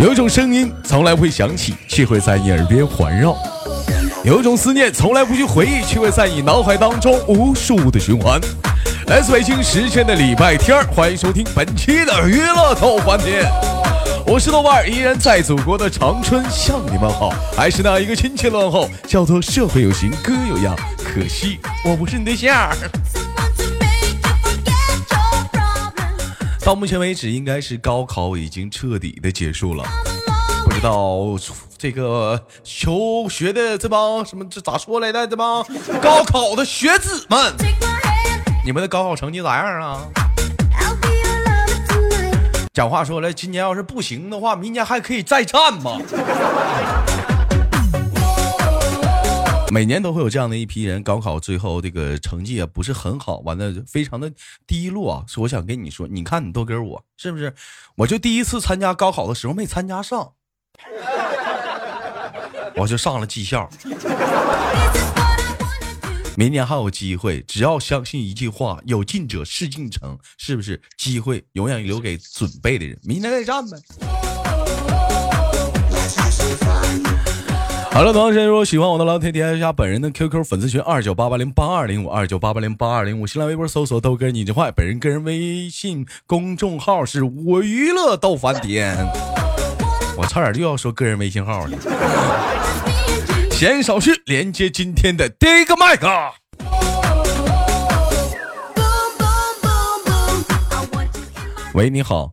有种声音从来不会响起，却会在你耳边环绕；有种思念从来不去回忆，却会在你脑海当中无数的循环。来自北京时间的礼拜天欢迎收听本期的娱乐逗环节，我是豆瓣，依然在祖国的长春向你们好，还是那一个亲切问候，叫做社会有型哥有样，可惜我不是你对象。到目前为止，应该是高考已经彻底的结束了。不知道这个求学的这帮什么这咋说来的？这帮高考的学子们，你们的高考成绩咋样啊？讲话说了，今年要是不行的话，明年还可以再战吗？每年都会有这样的一批人，高考最后这个成绩也不是很好，完了非常的低落啊。所以我想跟你说，你看你豆哥我是不是？我就第一次参加高考的时候没参加上，我就上了技校。明年还有机会，只要相信一句话：有进者事竟成，是不是？机会永远留给准备的人，明年再战呗。好了，同样时如果喜欢我的老铁，添加本人的 QQ 粉丝群二九八八零八二零五二九八八零八二零五，新浪微博搜索豆哥你真坏，本人个人微信公众号是我娱乐豆翻天，我差点就要说个人微信号了。闲言少叙，连接今天的第一个麦克。喂，你好。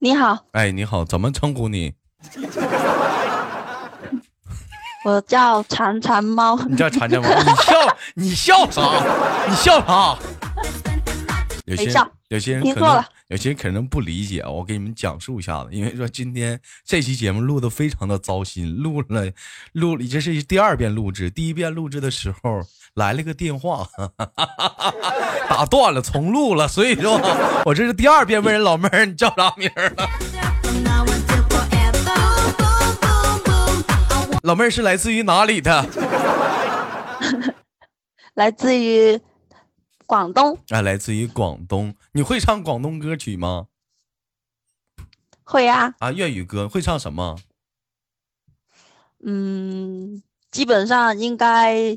你好。哎，你好，怎么称呼你？我叫馋馋猫，你叫馋馋猫，你笑你笑啥？你笑啥？有些有些人可能有些人可能不理解，我给你们讲述一下子。因为说今天这期节目录的非常的糟心，录了录了，这是第二遍录制。第一遍录制的时候来了个电话，哈 哈打断了，重录了。所以说，我这是第二遍问人老妹儿，你叫啥名了？老妹儿是来自于哪里的？来自于广东。啊，来自于广东。你会唱广东歌曲吗？会啊。啊，粤语歌会唱什么？嗯，基本上应该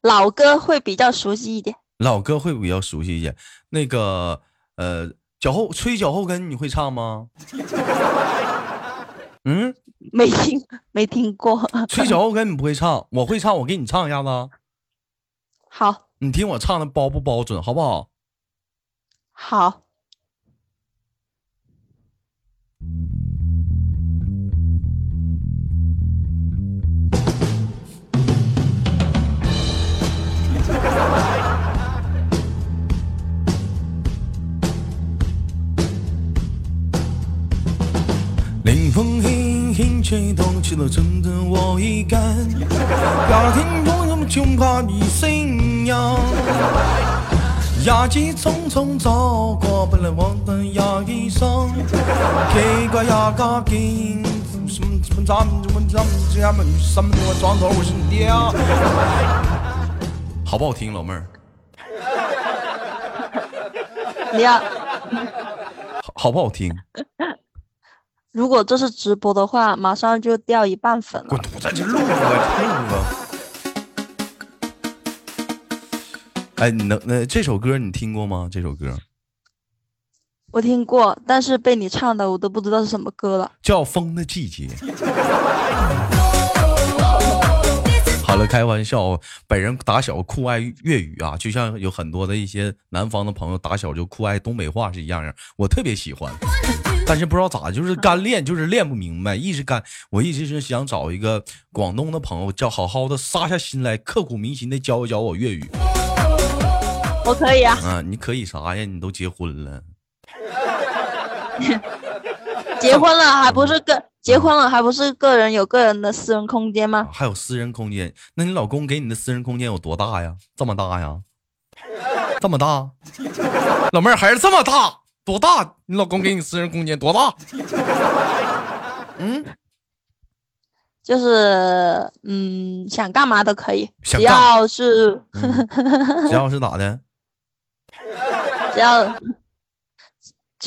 老歌会比较熟悉一点。老歌会比较熟悉一点。那个呃，脚后吹脚后跟你会唱吗？嗯。没听没听过，吹脚后跟你不会唱，我会唱，我给你唱一下子。好，你听我唱的包不包准，好不好？好。轻吹动起了阵阵我一感，要听众人们穷怕你声音。牙疾匆匆走过，本来我的牙医生，给个牙膏给什么什么咱们怎么咱们这样们什么我装头我是你爹啊？好不好听，老妹儿？你要好不好听？如果这是直播的话，马上就掉一半粉了。滚犊子，这录啊录啊！哎，你能那这首歌你听过吗？这首歌我听过，但是被你唱的我都不知道是什么歌了。叫《风的季节》。好了，开玩笑，本人打小酷爱粤语啊，就像有很多的一些南方的朋友打小就酷爱东北话是一样样，我特别喜欢。但是不知道咋，就是干练，就是练不明白，一直干。我一直是想找一个广东的朋友，叫好好的杀下心来，刻骨铭心的教一教我粤语。我可以啊。嗯，你可以啥呀？你都结婚了。结婚了还不是个结婚了还不是个人有个人的私人空间吗？还有私人空间？那你老公给你的私人空间有多大呀？这么大呀？这么大？老妹儿还是这么大？多大？你老公给你私人空间多大？嗯，就是嗯，想干嘛都可以，只要是 只要是咋的？只要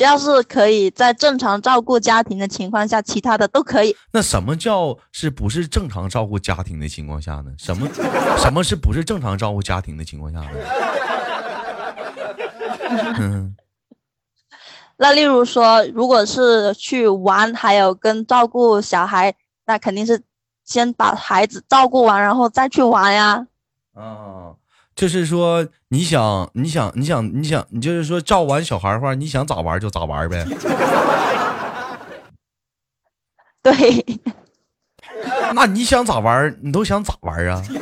只要是可以在正常照顾家庭的情况下，其他的都可以。那什么叫是不是正常照顾家庭的情况下呢？什么 什么是不是正常照顾家庭的情况下呢？嗯，那例如说，如果是去玩，还有跟照顾小孩，那肯定是先把孩子照顾完，然后再去玩呀。啊。就是说，你想，你想，你想，你想，你就是说，照完小孩的话，你想咋玩就咋玩呗。对。那你想咋玩，你都想咋玩啊？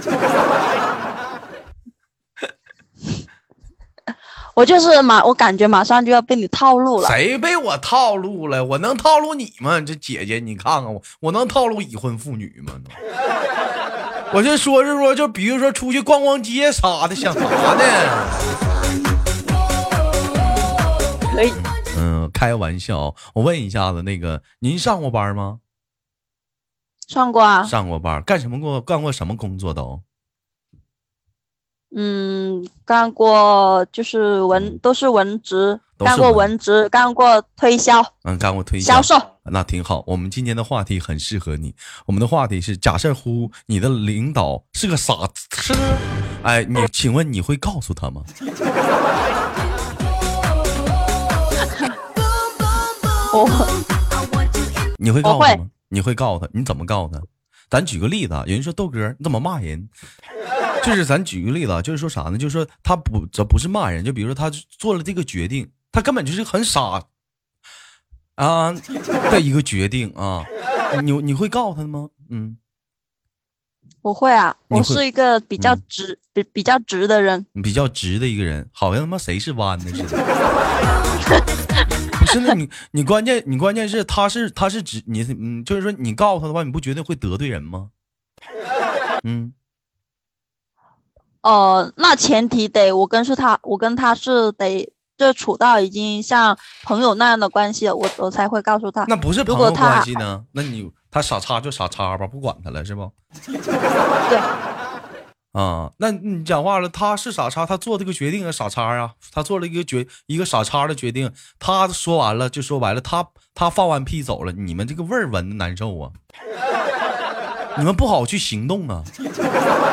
我就是马，我感觉马上就要被你套路了。谁被我套路了？我能套路你吗？这姐姐，你看看我，我能套路已婚妇女吗？我就说是说，就比如说出去逛逛街啥的，想啥呢？可以。嗯，开玩笑。我问一下子，那个您上过班吗？上过啊。上过班，干什么过？干过什么工作都？嗯，干过就是文，都是文职。干过文职，干过推销，嗯，干过推销，销售，那挺好。我们今天的话题很适合你。我们的话题是：假设乎你的领导是个傻子，哎，你请问你会告诉他吗？我，你会告诉他吗？你会告诉他？你怎么告诉他？咱举个例子啊，有人说豆哥你怎么骂人？就是咱举个例子，就是说啥呢？就是说他不，这不是骂人，就比如说他做了这个决定。他根本就是很傻啊的一个决定啊！你你会告诉他吗？嗯，我会啊，我是一个比较直、比比较直的人，比较直的一个人，好像他妈谁是弯的似的。不是，那你你关键你关键是他是他是直，你嗯，就是说你告诉他的话，你不觉得会得罪人吗？嗯，哦，那前提得我跟是他，我跟他是得。就处到已经像朋友那样的关系了，我我才会告诉他。那不是朋友关系呢？那你他傻叉就傻叉吧，不管他了是不？对。啊，那你讲话了，他是傻叉，他做这个决定啊，傻叉啊，他做了一个决一个傻叉的决定。他说完了就说白了，他他放完屁走了，你们这个味儿闻的难受啊，你们不好去行动啊。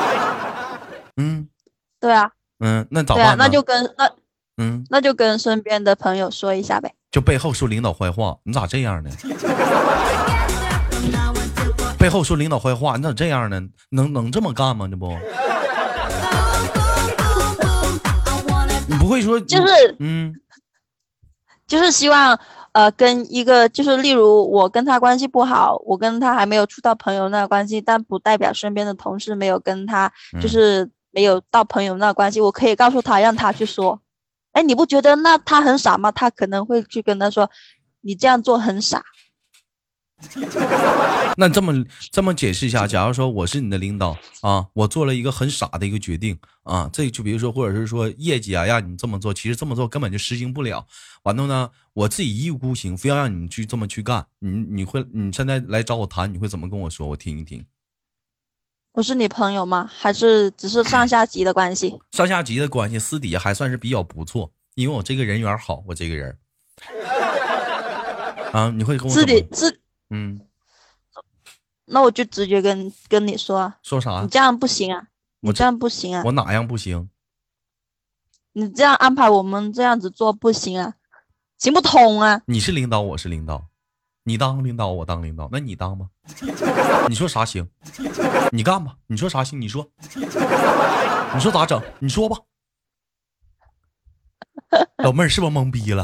嗯，对啊。嗯，那咋办？那就跟那。嗯，那就跟身边的朋友说一下呗。就背后说领导坏话，你咋这样呢？背后说领导坏话，你咋这样呢？能能这么干吗？这不，你不会说就是嗯，就是希望呃跟一个就是例如我跟他关系不好，我跟他还没有处到朋友那关系，但不代表身边的同事没有跟他就是没有到朋友那关系，我可以告诉他，让他去说。哎，你不觉得那他很傻吗？他可能会去跟他说，你这样做很傻。那这么这么解释一下，假如说我是你的领导啊，我做了一个很傻的一个决定啊，这就比如说或者是说业绩啊，让你这么做，其实这么做根本就实行不了。完了呢，我自己一意孤行，非要让你去这么去干，你你会你现在来找我谈，你会怎么跟我说？我听一听。我是你朋友吗？还是只是上下级的关系？上下级的关系，私底下还算是比较不错，因为我这个人缘好，我这个人。啊，你会跟我私底私嗯，那我就直接跟跟你说，说啥？你这样不行啊！你这样不行啊！我哪样不行？你这样安排我们这样子做不行啊，行不通啊！你是领导，我是领导。你当领导，我当领导，那你当吧。你说啥行？你干吧。你说啥行？你说。你说咋整？你说吧。老妹儿是不是懵逼了？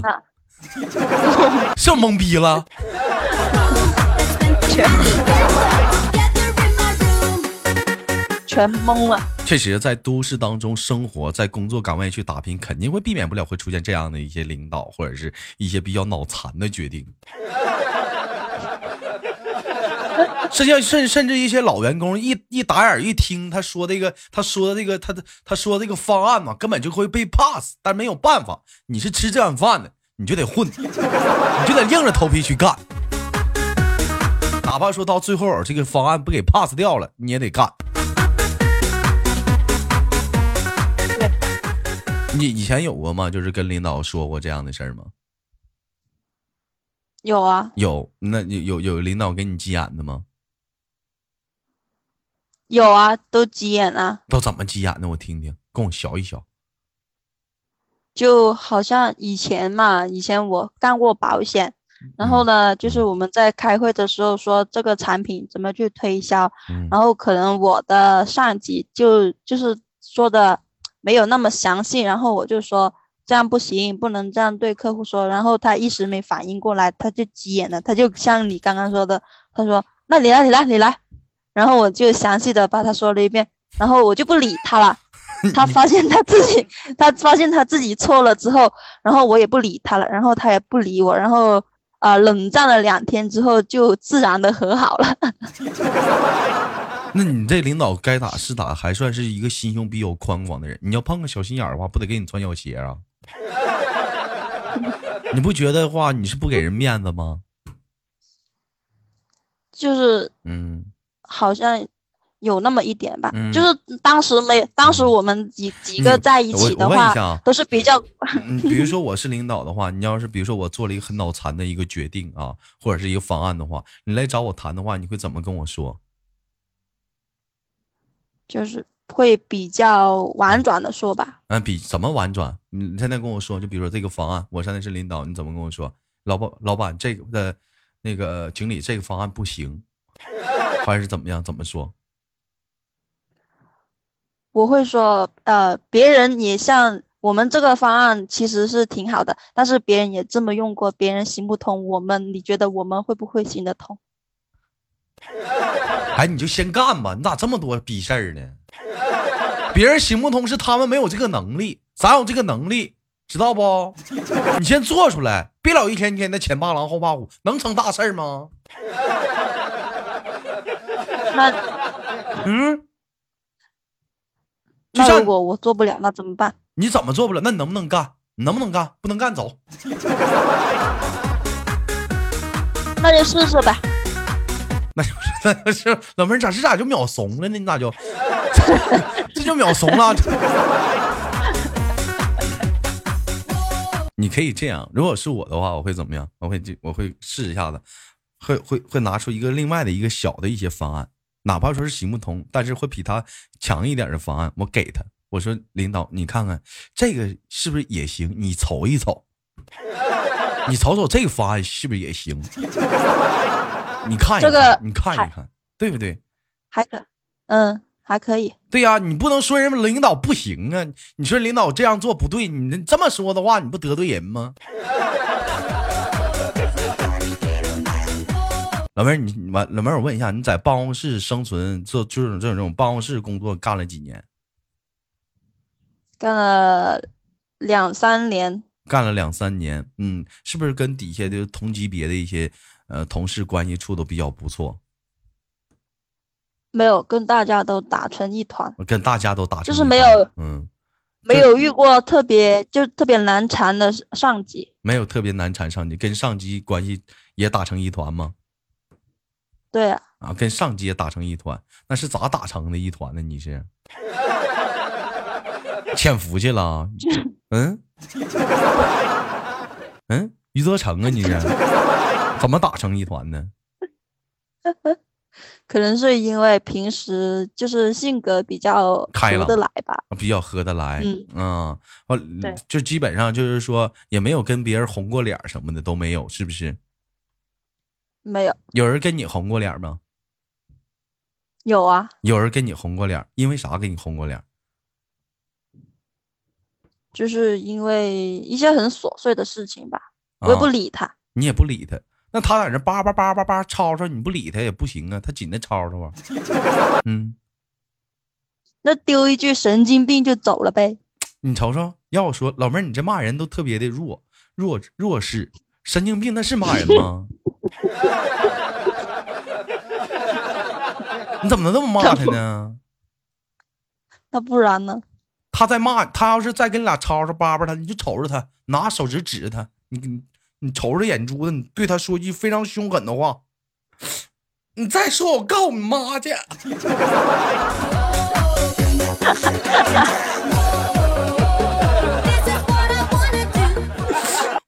是不是懵逼了？全懵了。确实，在都市当中生活，在工作岗位去打拼，肯定会避免不了会出现这样的一些领导或者是一些比较脑残的决定。实际上，甚甚至一些老员工一一打眼一听他说这个，他说的这个，他的他说这个方案嘛，根本就会被 pass。但没有办法，你是吃这碗饭的，你就得混，你就得硬着头皮去干。哪怕说到最后这个方案不给 pass 掉了，你也得干。你以前有过吗？就是跟领导说过这样的事儿吗？有啊。有，那有有有领导给你急眼的吗？有啊，都急眼了。都怎么急眼的？我听听，跟我学一学。就好像以前嘛，以前我干过保险，然后呢，就是我们在开会的时候说这个产品怎么去推销，然后可能我的上级就就是说的没有那么详细，然后我就说这样不行，不能这样对客户说，然后他一时没反应过来，他就急眼了，他就像你刚刚说的，他说那你来，你来，你来，然后我就详细的把他说了一遍，然后我就不理他了。他发现他自己，他发现他自己错了之后，然后我也不理他了，然后他也不理我，然后啊冷战了两天之后，就自然的和好了。那你这领导该打是打，还算是一个心胸比较宽广的人。你要碰个小心眼儿的话，不得给你穿小鞋啊？你不觉得话你是不给人面子吗？就是嗯，好像。有那么一点吧，就是当时没，当时我们几几个在一起的话，都是比较。嗯，比如说我是领导的话，你要是比如说我做了一个很脑残的一个决定啊，或者是一个方案的话，你来找我谈的话，你会怎么跟我说？就是会比较婉转的说吧。嗯，比怎么婉转？你现在跟我说，就比如说这个方案，我现在是领导，你怎么跟我说？老板，老板，这个的，那个经理，这个方案不行，还是怎么样？怎么说？我会说，呃，别人也像我们这个方案其实是挺好的，但是别人也这么用过，别人行不通，我们你觉得我们会不会行得通？哎，你就先干吧，你咋这么多逼事儿呢？别人行不通是他们没有这个能力，咱有这个能力，知道不？你先做出来，别老一天天的前怕狼后怕虎，能成大事吗？那，嗯。那如果我做不了，那怎么办？你怎么做不了？那你能不能干？你能不能干？不能干，走。那就试试呗。那就是，那就是，老妹儿咋这咋就秒怂了呢？你咋就 这就秒怂了？你可以这样，如果是我的话，我会怎么样？我会我会试一下子，会会会拿出一个另外的一个小的一些方案。哪怕说是行不通，但是会比他强一点的方案，我给他。我说领导，你看看这个是不是也行？你瞅一瞅，你瞅瞅这个方案是不是也行？你看一看，你看一看，对不对？还可，嗯，还可以。对呀，你不能说人领导不行啊！你说领导这样做不对，你这么说的话，你不得罪人吗？老妹儿，你完老妹儿，我问一下，你在办公室生存做就是这种这种办公室工作干了几年？干了两三年。干了两三年，嗯，是不是跟底下的同级别的一些呃同事关系处的比较不错？没有，跟大家都打成一团。跟大家都打成就是没有，嗯，没有遇过特别就特别难缠的上级。没有特别难缠上级，跟上级关系也打成一团吗？对啊，跟上街打成一团，那是咋打成的一团呢？你是潜伏去了？嗯嗯，余则成啊？你是怎么打成一团呢？可能是因为平时就是性格比较合得来吧，比较合得来。嗯嗯，就基本上就是说也没有跟别人红过脸什么的都没有，是不是？没有，有人跟你红过脸吗？有啊，有人跟你红过脸，因为啥给你红过脸？就是因为一些很琐碎的事情吧，我也不理他。你也不理他，那他在那叭叭叭叭叭吵吵，你不理他也不行啊，他紧的吵吵啊。嗯，那丢一句神经病就走了呗。你瞅瞅，要我说，老妹儿，你这骂人都特别的弱弱弱势。神经病那是骂人吗？你怎么能这么骂他呢？那不然呢？他在骂他，要是再跟你俩吵吵叭叭他，你就瞅着他，拿手指指着他，你你你瞅着眼珠子，你对他说句非常凶狠的话。你再说，我告你妈去！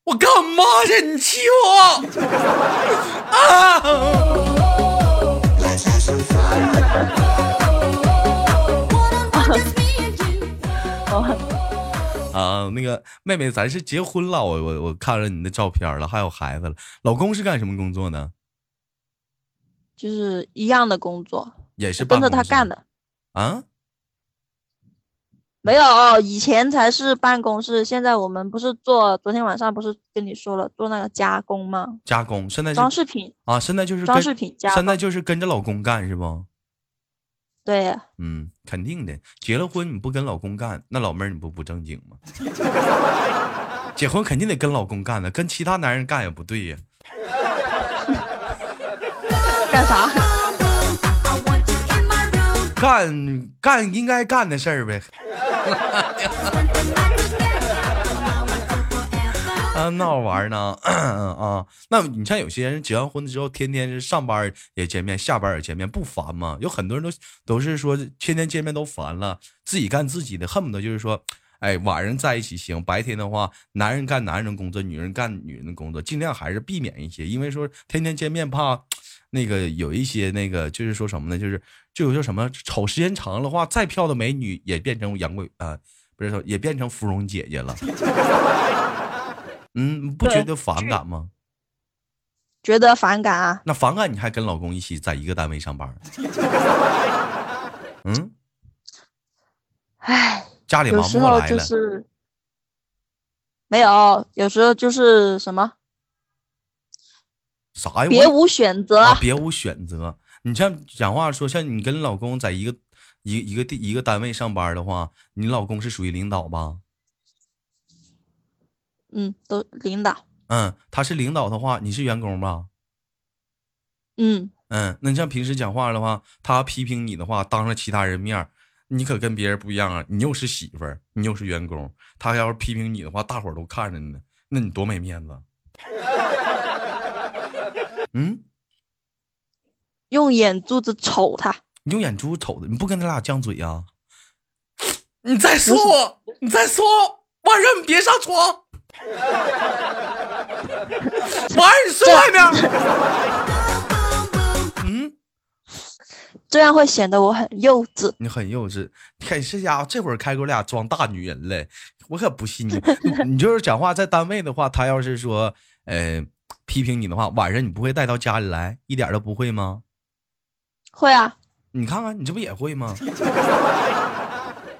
我干嘛去？你气我！哦 哦，那个妹妹，咱是结婚了，我我我看了你的照片了，还有孩子了，老公是干什么工作呢？就是一样的工作，也是跟着他干的。啊？没有，以前才是办公室，现在我们不是做，昨天晚上不是跟你说了做那个加工吗？加工，现在装饰品啊，现在就是装饰品加，现在就是跟着老公干是不？对，嗯，肯定的。结了婚你不跟老公干，那老妹儿你不不正经吗？结婚肯定得跟老公干的，跟其他男人干也不对呀。干啥？干干应该干的事儿呗。啊，闹玩呢？啊，那你像有些人结完婚之后，天天是上班也见面，下班也见面，不烦吗？有很多人都都是说天天见面都烦了，自己干自己的，恨不得就是说，哎，晚上在一起行，白天的话，男人干男人的工作，女人干女人的工作，尽量还是避免一些，因为说天天见面怕那个有一些那个就是说什么呢？就是就有些什么瞅时间长了话，再漂亮的美女也变成杨贵啊，不是说也变成芙蓉姐姐了。嗯，不觉得反感吗？觉得反感啊？那反感你还跟老公一起在一个单位上班？嗯，唉，家里忙不过来了。没有，有时候就是什么？啥呀？别无选择。别无选择。你像讲话说，像你跟老公在一个一一个地一个单位上班的话，你老公是属于领导吧？嗯，都领导。嗯，他是领导的话，你是员工吧？嗯嗯，那你像平时讲话的话，他批评你的话，当着其他人面你可跟别人不一样啊！你又是媳妇儿，你又是员工，他要是批评你的话，大伙儿都看着呢，那你多没面子。嗯，用眼珠子瞅他，你用眼珠子瞅他，你不跟他俩犟嘴呀？你再说我，你再说，晚上你别上床。晚上你睡外面。嗯，这样会显得我很幼稚。你很幼稚，看这家伙这会儿开口俩装大女人了，我可不信你。你就是讲话在单位的话，他要是说呃批评你的话，晚上你不会带到家里来，一点都不会吗？会啊。你看看，你这不也会吗？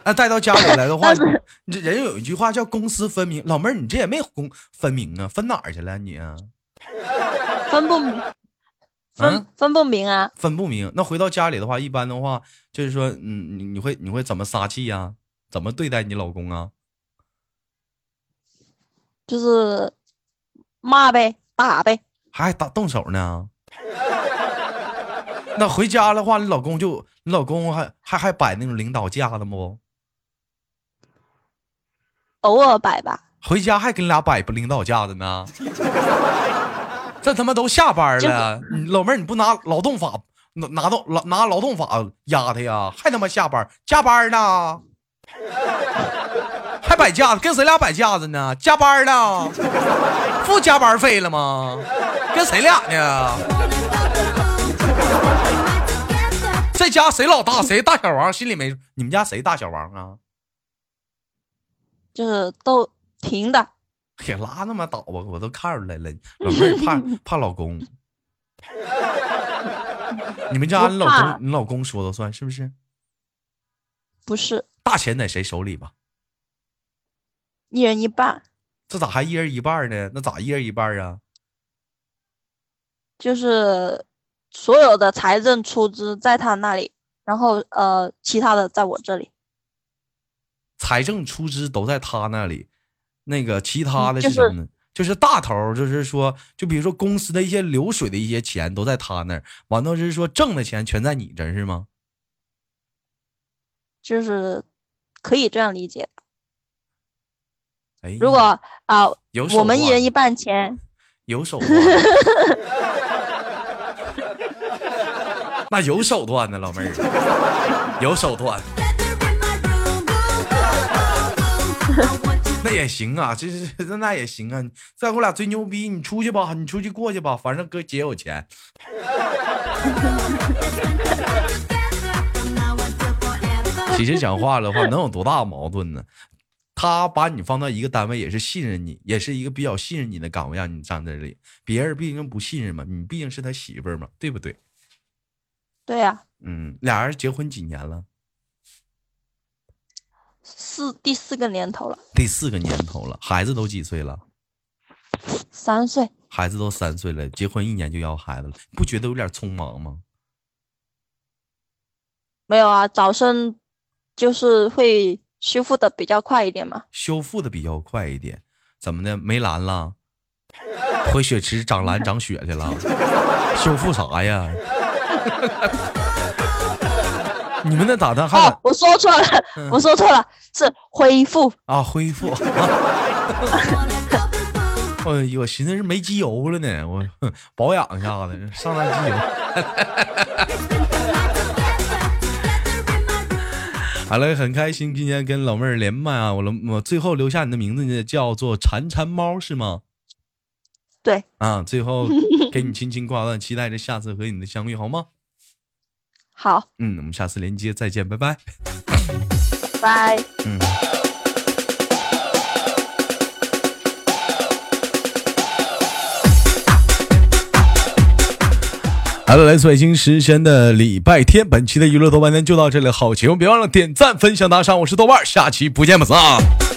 那带到家里来的话，你这人有一句话叫公私分明。老妹儿，你这也没公分明啊，分哪儿去了你？分不明，分分不明啊，分不明。那回到家里的话，一般的话就是说，嗯，你你会你会怎么撒气呀？怎么对待你老公啊？就是骂呗，打呗，还打动手呢。那回家的话，你老公就你老公还还还摆那种领导架子不？偶尔摆吧，回家还跟你俩摆不领导架子呢？这他妈都下班了，老妹儿你不拿劳动法拿拿动劳拿劳动法压他呀？还他妈下班加班呢？还摆架子跟谁俩摆架子呢？加班呢？付加班费了吗？跟谁俩呢？这家谁老大？谁大小王？心里没你们家谁大小王啊？就是都平的，也拉那么倒吧，我都看出来了。老妹儿怕 怕老公，你们家你老公你老公说了算是不是？不是，大钱在谁手里吧？一人一半。这咋还一人一半呢？那咋一人一半啊？就是所有的财政出资在他那里，然后呃，其他的在我这里。财政出资都在他那里，那个其他的是什么呢？就是大头，就是说，就比如说公司的一些流水的一些钱都在他那儿，完了就是说挣的钱全在你这儿是吗？就是可以这样理解。哎，如果啊，有我们一人一半钱，有手段，那有手段呢，老妹儿，有手段。那也行啊，这是 那那也行啊。再给我俩吹牛逼，你出去吧，你出去过去吧，反正哥姐有钱。其实讲话的话，能有多大矛盾呢？他把你放到一个单位，也是信任你，也是一个比较信任你的岗位，让你站在这里。别人毕竟不信任嘛，你毕竟是他媳妇儿嘛，对不对？对呀。嗯，俩人结婚几年了？四第四个年头了。第四个年头了，孩子都几岁了？三岁。孩子都三岁了，结婚一年就要孩子了，不觉得有点匆忙吗？没有啊，早生就是会。修复的比较快一点嘛？修复的比较快一点，怎么的？没蓝了？回血池长蓝长血去了？修复啥呀？你们那打的？哦，我说错了，我说错了，是恢复啊，恢复。哎呦，我寻思是没机油了呢，我 保养一下子，上来机油。好了，很开心今天跟老妹儿连麦啊！我我最后留下你的名字呢，叫做馋馋猫是吗？对啊，最后给你轻轻挂断，期待着下次和你的相遇，好吗？好，嗯，我们下次连接再见，拜拜，拜，嗯。好了，来自北京时间的礼拜天，本期的娱乐豆瓣天就到这里，好节目别忘了点赞、分享、打赏，我是豆瓣，下期不见不散。